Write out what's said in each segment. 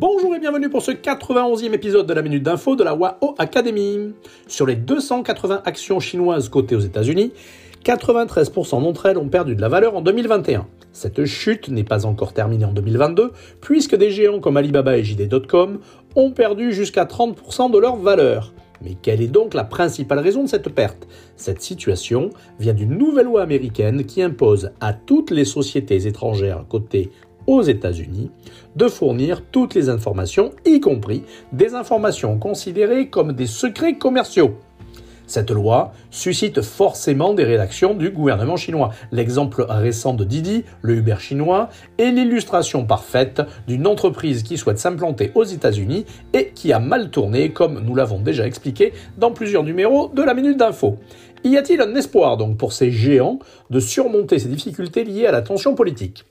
Bonjour et bienvenue pour ce 91e épisode de la Minute d'Info de la WAO Academy. Sur les 280 actions chinoises cotées aux États-Unis, 93% d'entre elles ont perdu de la valeur en 2021. Cette chute n'est pas encore terminée en 2022, puisque des géants comme Alibaba et JD.com ont perdu jusqu'à 30% de leur valeur. Mais quelle est donc la principale raison de cette perte? Cette situation vient d'une nouvelle loi américaine qui impose à toutes les sociétés étrangères cotées aux États-Unis de fournir toutes les informations, y compris des informations considérées comme des secrets commerciaux. Cette loi suscite forcément des réactions du gouvernement chinois. L'exemple récent de Didi, le Uber chinois, est l'illustration parfaite d'une entreprise qui souhaite s'implanter aux États-Unis et qui a mal tourné, comme nous l'avons déjà expliqué dans plusieurs numéros de la Minute d'Info. Y a-t-il un espoir donc pour ces géants de surmonter ces difficultés liées à la tension politique?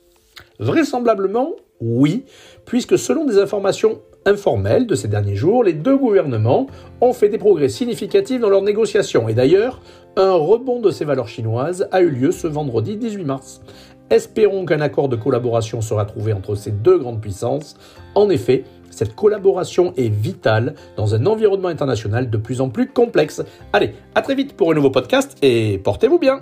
Vraisemblablement, oui, puisque selon des informations informelles de ces derniers jours, les deux gouvernements ont fait des progrès significatifs dans leurs négociations. Et d'ailleurs, un rebond de ces valeurs chinoises a eu lieu ce vendredi 18 mars. Espérons qu'un accord de collaboration sera trouvé entre ces deux grandes puissances. En effet, cette collaboration est vitale dans un environnement international de plus en plus complexe. Allez, à très vite pour un nouveau podcast et portez-vous bien